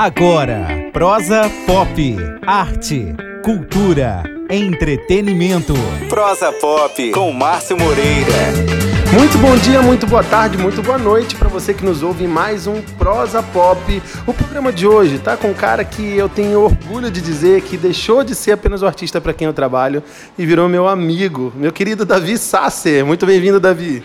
Agora, prosa pop, arte, cultura, entretenimento. Prosa pop com Márcio Moreira. Muito bom dia, muito boa tarde, muito boa noite para você que nos ouve em mais um Prosa Pop. O programa de hoje tá com um cara que eu tenho orgulho de dizer que deixou de ser apenas o artista para quem eu trabalho e virou meu amigo, meu querido Davi Sasser. Muito bem-vindo, Davi.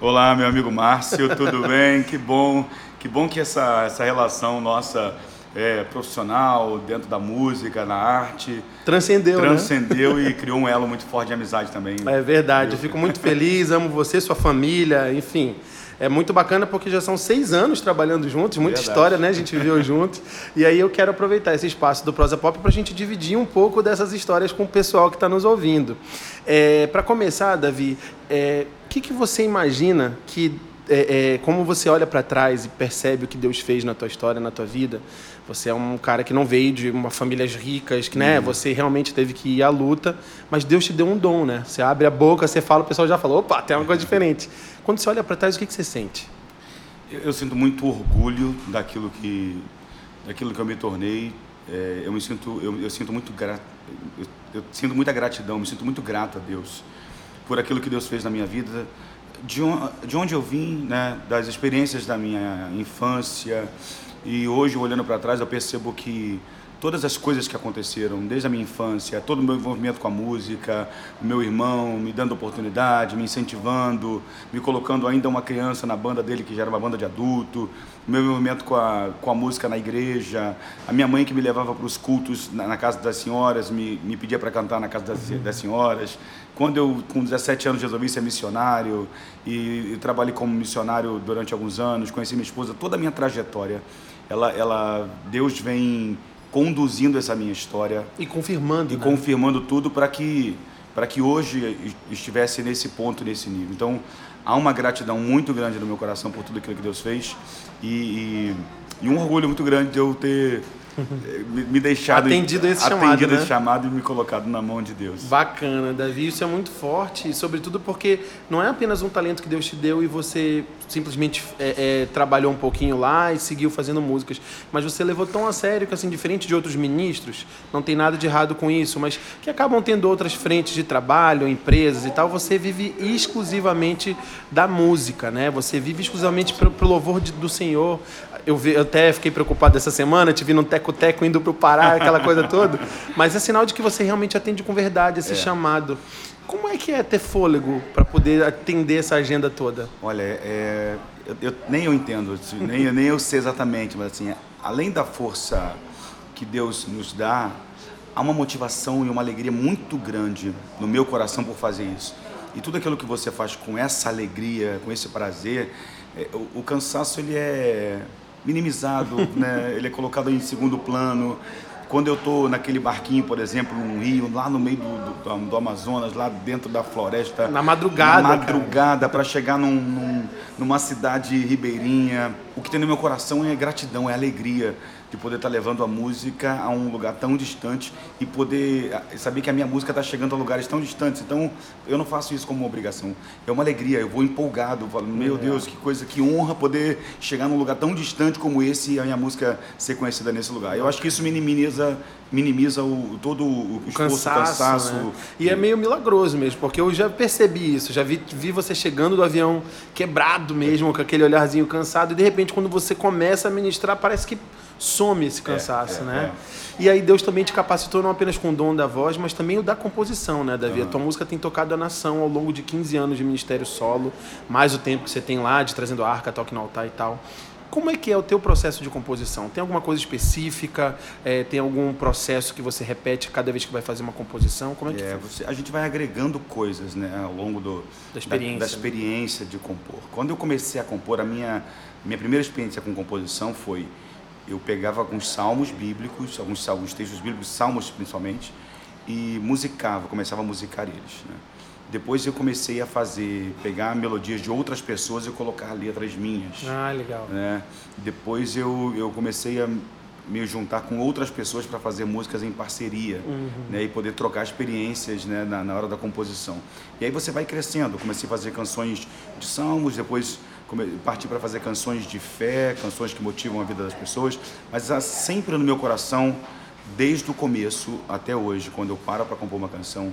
Olá, meu amigo Márcio, tudo bem? Que bom, que bom que essa, essa relação nossa é, profissional, dentro da música, na arte. Transcendeu, Transcendeu né? e criou um elo muito forte de amizade também. É verdade, eu fico muito feliz, amo você, sua família, enfim. É muito bacana porque já são seis anos trabalhando juntos, muita Verdade. história, né? A gente viveu juntos. E aí eu quero aproveitar esse espaço do Prosa Pop para a gente dividir um pouco dessas histórias com o pessoal que está nos ouvindo. É, para começar, Davi, é, o que, que você imagina que é, é, como você olha para trás e percebe o que Deus fez na tua história, na tua vida, você é um cara que não veio de uma famílias ricas, que, né? Uhum. Você realmente teve que ir à luta, mas Deus te deu um dom, né? Você abre a boca, você fala, o pessoal já falou, opa, tem uma coisa diferente. Quando você olha para trás, o que, que você sente? Eu, eu, sinto muito orgulho daquilo que, daquilo que eu me tornei. É, eu me sinto, eu, eu sinto muito gra, eu, eu sinto muita gratidão, me sinto muito grato a Deus por aquilo que Deus fez na minha vida de, de onde eu vim, né, das experiências da minha infância, e hoje, olhando para trás, eu percebo que todas as coisas que aconteceram desde a minha infância, todo o meu envolvimento com a música, meu irmão me dando oportunidade, me incentivando, me colocando ainda uma criança na banda dele que já era uma banda de adulto, meu envolvimento com a, com a música na igreja, a minha mãe que me levava para os cultos na, na, casa das senhoras, me, me pedia para cantar na casa das, das senhoras. Quando eu, com 17 anos, resolvi ser missionário e, e trabalhei como missionário durante alguns anos, conheci minha esposa, toda a minha trajetória ela, ela, Deus vem conduzindo essa minha história e confirmando e né? confirmando tudo para que para que hoje estivesse nesse ponto, nesse nível. Então há uma gratidão muito grande no meu coração por tudo aquilo que Deus fez e, e, e um orgulho muito grande de eu ter me deixado atendido esse atendido chamado, né? esse chamado e me colocado na mão de Deus. Bacana, Davi, isso é muito forte, sobretudo porque não é apenas um talento que Deus te deu e você simplesmente é, é, trabalhou um pouquinho lá e seguiu fazendo músicas, mas você levou tão a sério que assim diferente de outros ministros, não tem nada de errado com isso, mas que acabam tendo outras frentes de trabalho, empresas e tal, você vive exclusivamente da música, né? Você vive exclusivamente pelo, pelo louvor de, do Senhor. Eu, vi, eu até fiquei preocupado essa semana, te vi num teco-teco indo para o Pará, aquela coisa toda. Mas é sinal de que você realmente atende com verdade esse é. chamado. Como é que é ter fôlego para poder atender essa agenda toda? Olha, é, eu, eu, nem eu entendo, assim, nem, nem eu sei exatamente, mas assim, além da força que Deus nos dá, há uma motivação e uma alegria muito grande no meu coração por fazer isso. E tudo aquilo que você faz com essa alegria, com esse prazer, é, o, o cansaço ele é minimizado, né? ele é colocado em segundo plano. Quando eu estou naquele barquinho, por exemplo, num rio, lá no meio do, do, do Amazonas, lá dentro da floresta. Na madrugada. Na madrugada, para chegar num, num, numa cidade ribeirinha. O que tem no meu coração é gratidão, é alegria de poder estar tá levando a música a um lugar tão distante e poder saber que a minha música está chegando a lugares tão distantes. Então, eu não faço isso como uma obrigação. É uma alegria, eu vou empolgado, falo, meu é. Deus, que coisa, que honra poder chegar num lugar tão distante como esse e a minha música ser conhecida nesse lugar. Eu acho que isso minimiza minimiza o, todo o, o esforço, cansaço, o cansaço. Né? E é meio milagroso mesmo, porque eu já percebi isso, já vi, vi você chegando do avião quebrado mesmo, com aquele olharzinho cansado, e de repente quando você começa a ministrar, parece que some esse cansaço, é, é, né? É. E aí Deus também te capacitou não apenas com o dom da voz, mas também o da composição, né, Davi? Uhum. A tua música tem tocado a nação ao longo de 15 anos de ministério solo, mais o tempo que você tem lá de trazendo a arca, toque no altar e tal. Como é que é o teu processo de composição? Tem alguma coisa específica? É, tem algum processo que você repete cada vez que vai fazer uma composição? Como é que é, você, a gente vai agregando coisas né, ao longo do, da experiência, da, da experiência né? de compor. Quando eu comecei a compor, a minha, minha primeira experiência com composição foi eu pegava alguns salmos bíblicos, alguns, alguns textos bíblicos, salmos principalmente, e musicava, começava a musicar eles. Né? Depois eu comecei a fazer, pegar melodias de outras pessoas e colocar letras minhas. Ah, legal. Né? Depois eu, eu comecei a me juntar com outras pessoas para fazer músicas em parceria uhum. né, e poder trocar experiências né, na, na, hora da composição. E aí você vai crescendo. comecei a fazer canções de salmos, depois parti para fazer canções de fé, canções que motivam a vida das pessoas, mas sempre no meu coração, desde o começo até hoje, quando eu paro para compor uma canção,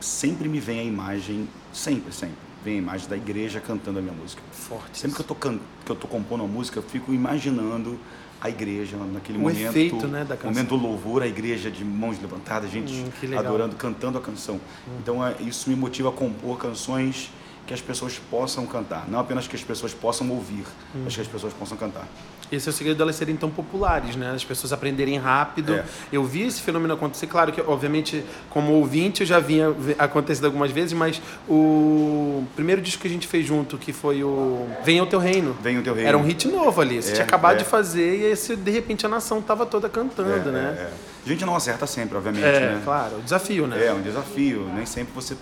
sempre me vem a imagem, sempre, sempre, vem a imagem da igreja cantando a minha música. Forte. Sempre que eu tô, can... que eu tô compondo uma música, eu fico imaginando a igreja naquele o momento, efeito, né, da canção. momento do louvor, a igreja de mãos levantadas, gente hum, adorando, cantando a canção. Hum. Então é, isso me motiva a compor canções que as pessoas possam cantar, não apenas que as pessoas possam ouvir, hum. mas que as pessoas possam cantar. Esse é o segredo delas serem tão populares, né? As pessoas aprenderem rápido. É. Eu vi esse fenômeno acontecer, claro que, obviamente, como ouvinte, eu já vinha acontecendo algumas vezes, mas o primeiro disco que a gente fez junto, que foi o Venha o Teu Reino. Venha o Teu Reino. Era um hit novo ali. Você é, tinha acabado é. de fazer e esse, de repente a nação tava toda cantando, é, né? É, é. A gente não acerta sempre, obviamente, é, né? claro. O desafio, né? É, um desafio. Nem sempre você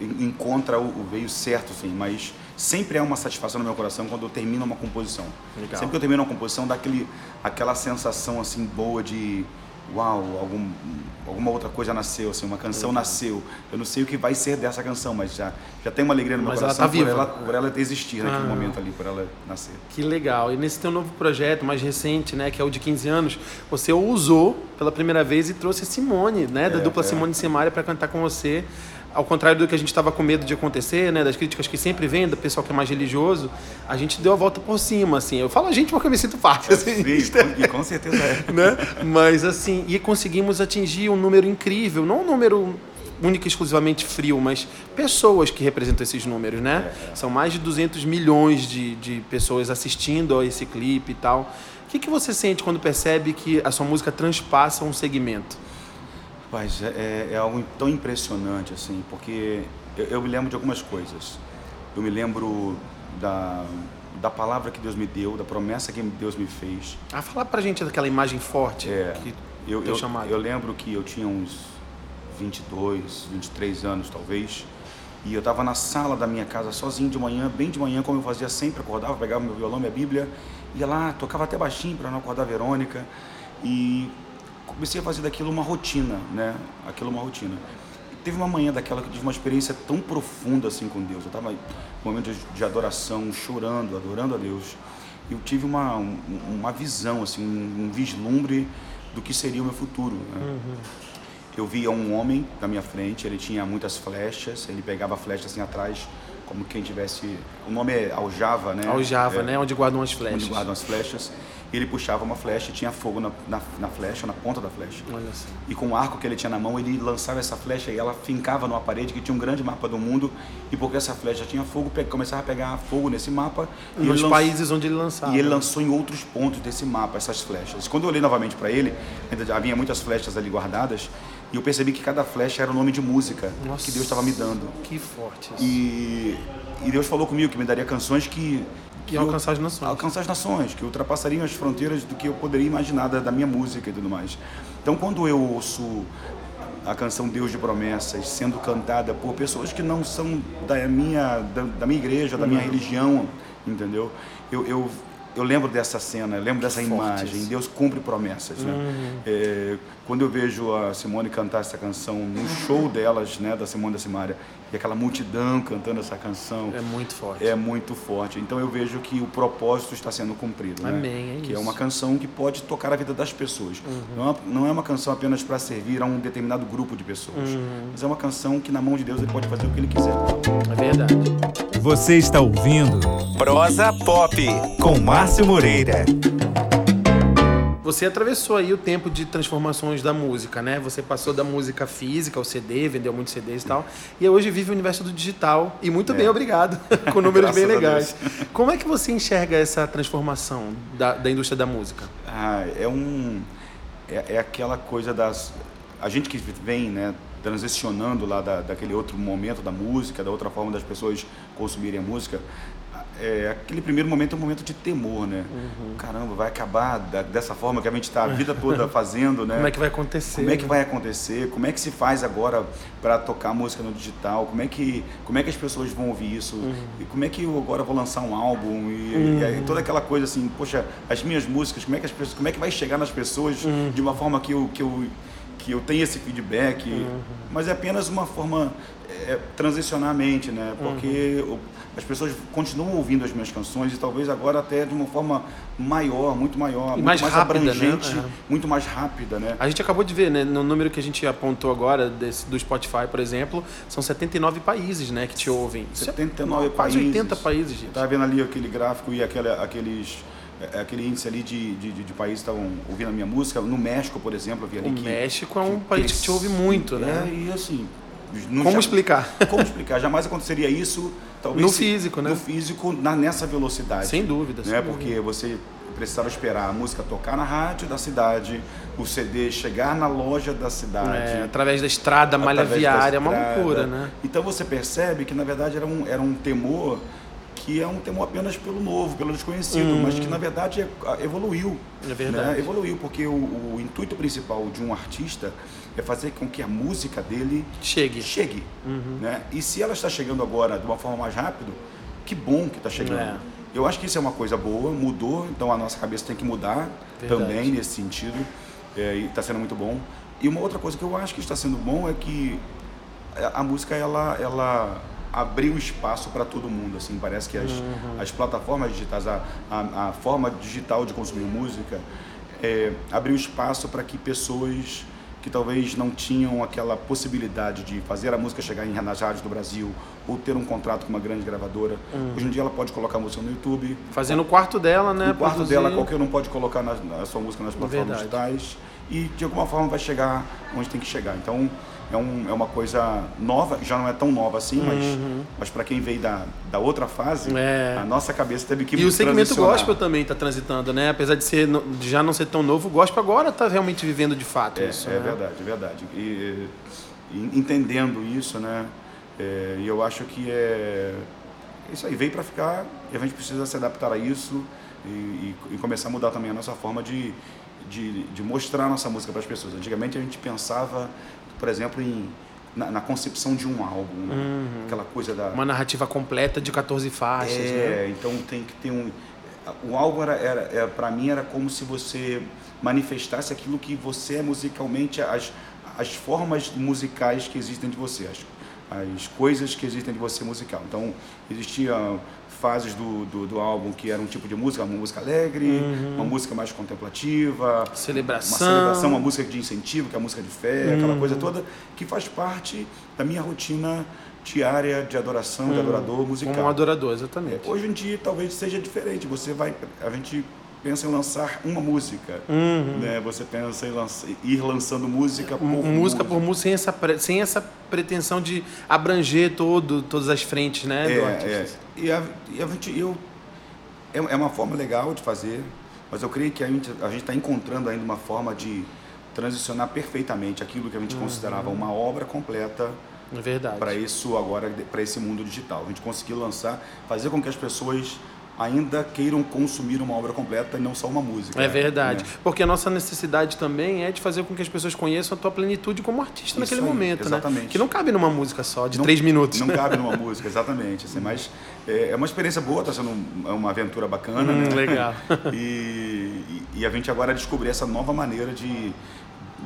encontra o, o veio certo, assim, mas sempre é uma satisfação no meu coração quando eu termino uma composição. Legal. Sempre que eu termino uma composição, dá aquele, aquela sensação assim boa de uau, algum, alguma outra coisa nasceu, assim, uma canção nasceu. Eu não sei o que vai ser dessa canção, mas já, já tem uma alegria no meu mas coração ela tá por, ela, por ela existir naquele ah. momento ali, por ela nascer. Que legal. E nesse teu novo projeto, mais recente, né, que é o de 15 anos, você usou pela primeira vez e trouxe a Simone, né, da é, dupla é. Simone e Simaria para cantar com você ao contrário do que a gente estava com medo de acontecer, né, das críticas que sempre vêm do pessoal que é mais religioso, a gente deu a volta por cima, assim. Eu falo a gente porque eu me sinto parte, assim. Sim, com certeza é. né? Mas, assim, e conseguimos atingir um número incrível, não um número única e exclusivamente frio, mas pessoas que representam esses números, né? É, é. São mais de 200 milhões de, de pessoas assistindo a esse clipe e tal. O que, que você sente quando percebe que a sua música transpassa um segmento? Mas é, é, algo tão impressionante, assim, porque eu, eu, me lembro de algumas coisas. Eu me lembro da, da palavra que Deus me deu, da promessa que Deus me fez. Ah, fala pra gente daquela imagem forte é, que eu, eu, chamado. eu lembro que eu tinha uns 22, 23 anos, talvez, e eu estava na sala da minha casa sozinho de manhã, bem de manhã, como eu fazia sempre, acordava, pegava meu violão, minha Bíblia, ia lá, tocava até baixinho para não acordar a Verônica, e comecei a fazer daquilo uma rotina, né? Aquilo uma rotina. E teve uma manhã daquela que eu tive uma experiência tão profunda assim com Deus. Eu estava em um momento de adoração, chorando, adorando a Deus. E eu tive uma, uma visão, assim, um, um vislumbre do que seria o meu futuro. Né? Uhum. Eu via um homem na minha frente, ele tinha muitas flechas, ele pegava flechas assim atrás, como quem tivesse. O nome é aljava, né? Aljava, é, né? Onde guardam as flechas. Onde guardam as flechas ele puxava uma flecha e tinha fogo na, na, na, flecha, na ponta da flecha. Olha assim. E com o arco que ele tinha na mão, ele lançava essa flecha e ela fincava numa parede que tinha um grande mapa do mundo. E porque essa flecha tinha fogo, começava a pegar fogo nesse mapa. Nos países onde ele lançava. E ele lançou em outros pontos desse mapa essas flechas. Quando eu olhei novamente para ele, ainda havia muitas flechas ali guardadas. E eu percebi que cada flecha era o nome de música Nossa, que Deus estava me dando. Que forte isso. E, e Deus falou comigo que me daria canções que que alcançar as nações. Alcançar as nações, que ultrapassariam as fronteiras do que eu poderia imaginar da, da minha música e tudo mais. Então, quando eu ouço a canção Deus de Promessas sendo cantada por pessoas que não são da minha, da, da minha igreja, da minha uhum. religião, entendeu? Eu, eu, eu lembro dessa cena, lembro dessa imagem. Deus cumpre promessas. Né? Uhum. É, quando eu vejo a Simone cantar essa canção no show delas, né, da Simone da Simária, e aquela multidão cantando essa canção. É muito forte. É muito forte. Então eu vejo que o propósito está sendo cumprido. Né? Amém, né? é que é uma canção que pode tocar a vida das pessoas. Uhum. Não, é, não, é, uma canção apenas para servir a um determinado grupo de pessoas. Uhum. Mas é uma canção que na mão de Deus ele pode fazer o que ele quiser. É verdade. Você está ouvindo Prosa Pop com Márcio Moreira. Você atravessou aí o tempo de transformações da música, né? Você passou da música física, ao CD, vendeu muitos CDs e tal, e hoje vive o universo do digital. E muito é. bem, obrigado, com números bem legais. Como é que você enxerga essa transformação da, da indústria da música? Ah, é um. É, é aquela coisa das. A gente que vem, né? transicionando lá da, daquele outro momento da música, da outra forma das pessoas consumirem a música, é, aquele primeiro momento é um momento de temor, né? Uhum. Caramba, vai acabar da, dessa forma que a gente está a vida toda fazendo, né? Como é que vai acontecer? Como é que vai acontecer? Como é que se faz agora para tocar música no digital? Como é que como é que as pessoas vão ouvir isso? Uhum. E como é que eu agora vou lançar um álbum e, uhum. e, toda aquela coisa assim, poxa, as minhas músicas, como é que as pessoas, como é que vai chegar nas pessoas uhum. de uma forma que eu que eu que eu tenha esse feedback, uhum. mas é apenas uma forma é, transicionar a mente, né? Porque uhum. as pessoas continuam ouvindo as minhas canções e talvez agora até de uma forma maior, muito maior, muito mais, mais rápida, né? abrangente, né? muito mais rápida, né? A gente acabou de ver, né, no número que a gente apontou agora desse, do Spotify, por exemplo, são 79 países, né, que te ouvem. 79 é, países. Quase 80 países, gente. Tá vendo ali aquele gráfico e aquele, aqueles é, aquele índice ali de, de, de, países que estavam ouvindo a minha música. No México, por exemplo, eu vi ali o que... México é um país que te ouve muito, é, né? e assim... Como já, explicar? Como explicar? Jamais aconteceria isso, talvez... No físico, né? No físico, na, nessa velocidade. Sem dúvida. Né? Sem Porque dúvida. você precisava esperar a música tocar na rádio da cidade, o CD chegar na loja da cidade. É, através da estrada, malha viária, é uma loucura, né? Então você percebe que, na verdade, era um, era um temor que é um temor apenas pelo novo, pelo desconhecido, hum. mas que na verdade é, evoluiu. É verdade. Né? Evoluiu, porque o, o, intuito principal de um artista é fazer com que a música dele chegue. chegue uhum. né? E se ela está chegando agora de uma forma mais rápida, que bom que está chegando. É. Eu acho que isso é uma coisa boa, mudou, então a nossa cabeça tem que mudar verdade. também nesse sentido, é, e está sendo muito bom. E uma outra coisa que eu acho que está sendo bom é que a, a música ela, ela abriu espaço para todo mundo. Assim, parece que as, uhum. as plataformas digitais, a, a, a, forma digital de consumir música, é, abriu espaço para que pessoas que talvez não tinham aquela possibilidade de fazer a música chegar em nas rádios do Brasil ou ter um contrato com uma grande gravadora. Uhum. Hoje em dia ela pode colocar a música no YouTube. Fazer no quarto dela, né? No quarto produzir... dela, qualquer um pode colocar na, a sua música nas plataformas Verdade. digitais e de alguma forma vai chegar onde tem que chegar. Então é, um, é uma coisa nova, já não é tão nova assim, mas, uhum. mas para quem veio da, da outra fase, é. a nossa cabeça teve que E o segmento gospel também está transitando, né? Apesar de, ser, de já não ser tão novo, o gospel agora está realmente vivendo de fato é, isso. É né? verdade, é verdade. E, e, entendendo isso, né? É, e eu acho que é isso aí veio para ficar e a gente precisa se adaptar a isso e, e, e começar a mudar também a nossa forma de, de, de mostrar a nossa música para as pessoas. Antigamente a gente pensava por exemplo, em, na, na concepção de um álbum, né? uhum. aquela coisa da... Uma narrativa completa de 14 faixas, é, né? então tem que ter um... O álbum, era, era, era para mim, era como se você manifestasse aquilo que você é musicalmente, as, as formas musicais que existem de você, as, as coisas que existem de você musical. Então, existia fases do, do, do, álbum que era um tipo de música, uma música alegre, uhum. uma música mais contemplativa, celebração, uma celebração, uma música de incentivo, que é a música de fé, uhum. aquela coisa toda que faz parte da minha rotina diária de adoração, uhum. de adorador musical. Como um adorador, exatamente. Hoje em dia talvez seja diferente. Você vai, a gente pensa em lançar uma música, uhum. né? Você pensa em lançar, ir lançando música por música, música por música sem essa sem essa pretensão de abranger todo todas as frentes, né? É, é. E a, e a gente eu é, é uma forma legal de fazer, mas eu creio que a gente a gente está encontrando ainda uma forma de transicionar perfeitamente aquilo que a gente uhum. considerava uma obra completa é. Para isso agora, para esse mundo digital. A gente conseguiu lançar, fazer com que as pessoas ainda queiram consumir uma obra completa e não só uma música. É verdade. Né? Porque a nossa necessidade também é de fazer com que as pessoas conheçam a tua plenitude como artista Isso naquele aí, momento, exatamente. né? Que não cabe numa música só, de não, três minutos. Não cabe numa música, exatamente. Assim, mas é, é, uma experiência boa, está sendo uma aventura bacana. Hum, né? Legal. e, e, e a gente agora descobriu essa nova maneira de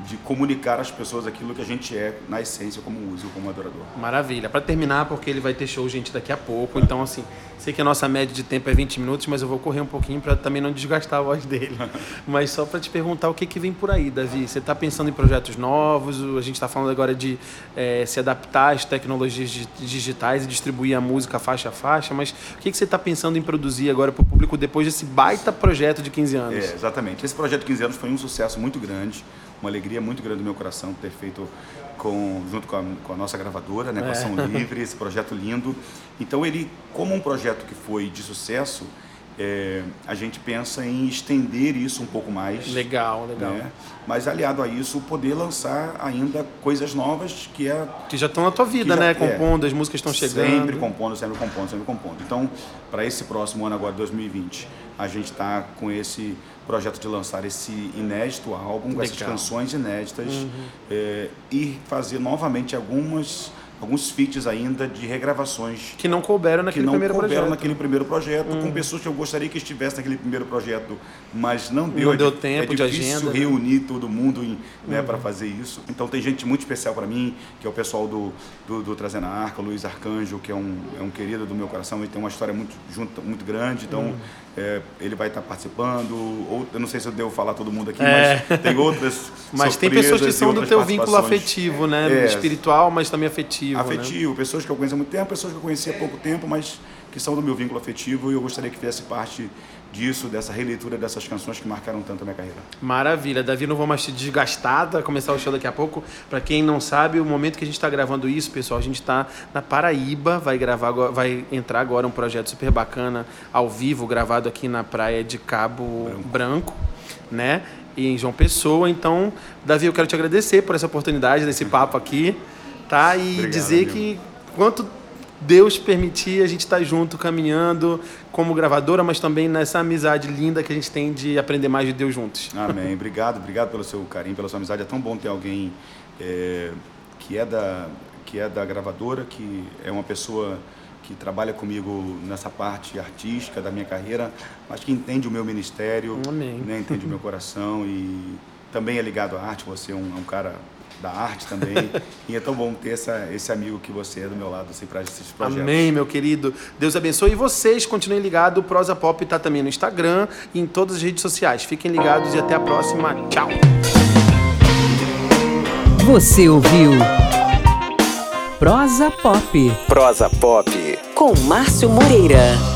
de comunicar às pessoas aquilo que a gente é na essência como músico, como adorador. Maravilha. Para terminar, porque ele vai ter show, gente, daqui a pouco. Então, assim, sei que a nossa média de tempo é 20 minutos, mas eu vou correr um pouquinho para também não desgastar a voz dele. mas só para te perguntar o que, que vem por aí, Davi. Você está pensando em projetos novos? A gente está falando agora de é, se adaptar às tecnologias digitais e distribuir a música faixa a faixa, mas o que, que você está pensando em produzir agora para o público depois desse baita projeto de 15 anos? É, exatamente. Esse projeto de 15 anos foi um sucesso muito grande uma alegria muito grande no meu coração ter feito com, junto com a, com a nossa gravadora, né, com a Ação é. Livre, esse projeto lindo. Então, ele, como um projeto que foi de sucesso, é, a gente pensa em estender isso um pouco mais. Legal, legal. Né? Mas aliado a isso, poder lançar ainda coisas novas que é que já estão na tua vida, já, né? Compondo, é, as músicas estão chegando. Sempre compondo, sempre compondo, sempre compondo. Então, para esse próximo ano agora, 2020, a gente está com esse projeto de lançar esse inédito álbum, com essas canções inéditas uhum. é, e fazer novamente algumas alguns feats ainda de regravações que não couberam naquele que não primeiro couberam projeto. naquele primeiro projeto, hum. com pessoas que eu gostaria que estivesse naquele primeiro projeto, mas não deu. Não é deu tempo é de agenda. Né? reunir né? todo mundo né, uhum. para fazer isso. Então tem gente muito especial para mim, que é o pessoal do, do, do Trazendo a Arca, Luiz Arcanjo, que é um, é um querido do meu coração, ele tem uma história muito, junto, muito grande, então uhum. é, ele vai estar participando. Ou, eu não sei se eu devo falar todo mundo aqui, é. mas tem outras. mas tem pessoas que são do teu vínculo afetivo, né? É. Espiritual, mas também afetivo. Afetivo, né? pessoas que eu conheço há muito tempo, pessoas que eu conheci há pouco tempo, mas que são do meu vínculo afetivo e eu gostaria que fizesse parte disso, dessa releitura dessas canções que marcaram tanto a minha carreira. Maravilha. Davi, não vou mais te desgastar, vai começar o show daqui a pouco. Para quem não sabe, o momento que a gente está gravando isso, pessoal, a gente está na Paraíba, vai gravar, vai entrar agora um projeto super bacana, ao vivo, gravado aqui na praia de Cabo Branco, Branco né? E em João Pessoa. Então, Davi, eu quero te agradecer por essa oportunidade, desse papo aqui, tá? E Obrigado, dizer amigo. que quanto Deus permitir a gente estar tá junto, caminhando como gravadora, mas também nessa amizade linda que a gente tem de aprender mais de Deus juntos. Amém. Obrigado, obrigado pelo seu carinho, pela sua amizade. É tão bom ter alguém é, que, é da, que é da gravadora, que é uma pessoa que trabalha comigo nessa parte artística da minha carreira, mas que entende o meu ministério, Amém. Né, entende o meu coração e também é ligado à arte. Você é um, é um cara da arte também. e é tão bom ter essa, esse amigo que você é do meu lado, assim, para esses projetos. Amém, meu querido. Deus abençoe. E vocês continuem ligados. O Prosa Pop está também no Instagram e em todas as redes sociais. Fiquem ligados e até a próxima. Tchau. Você ouviu Prosa Pop. Prosa Pop. Com Márcio Moreira.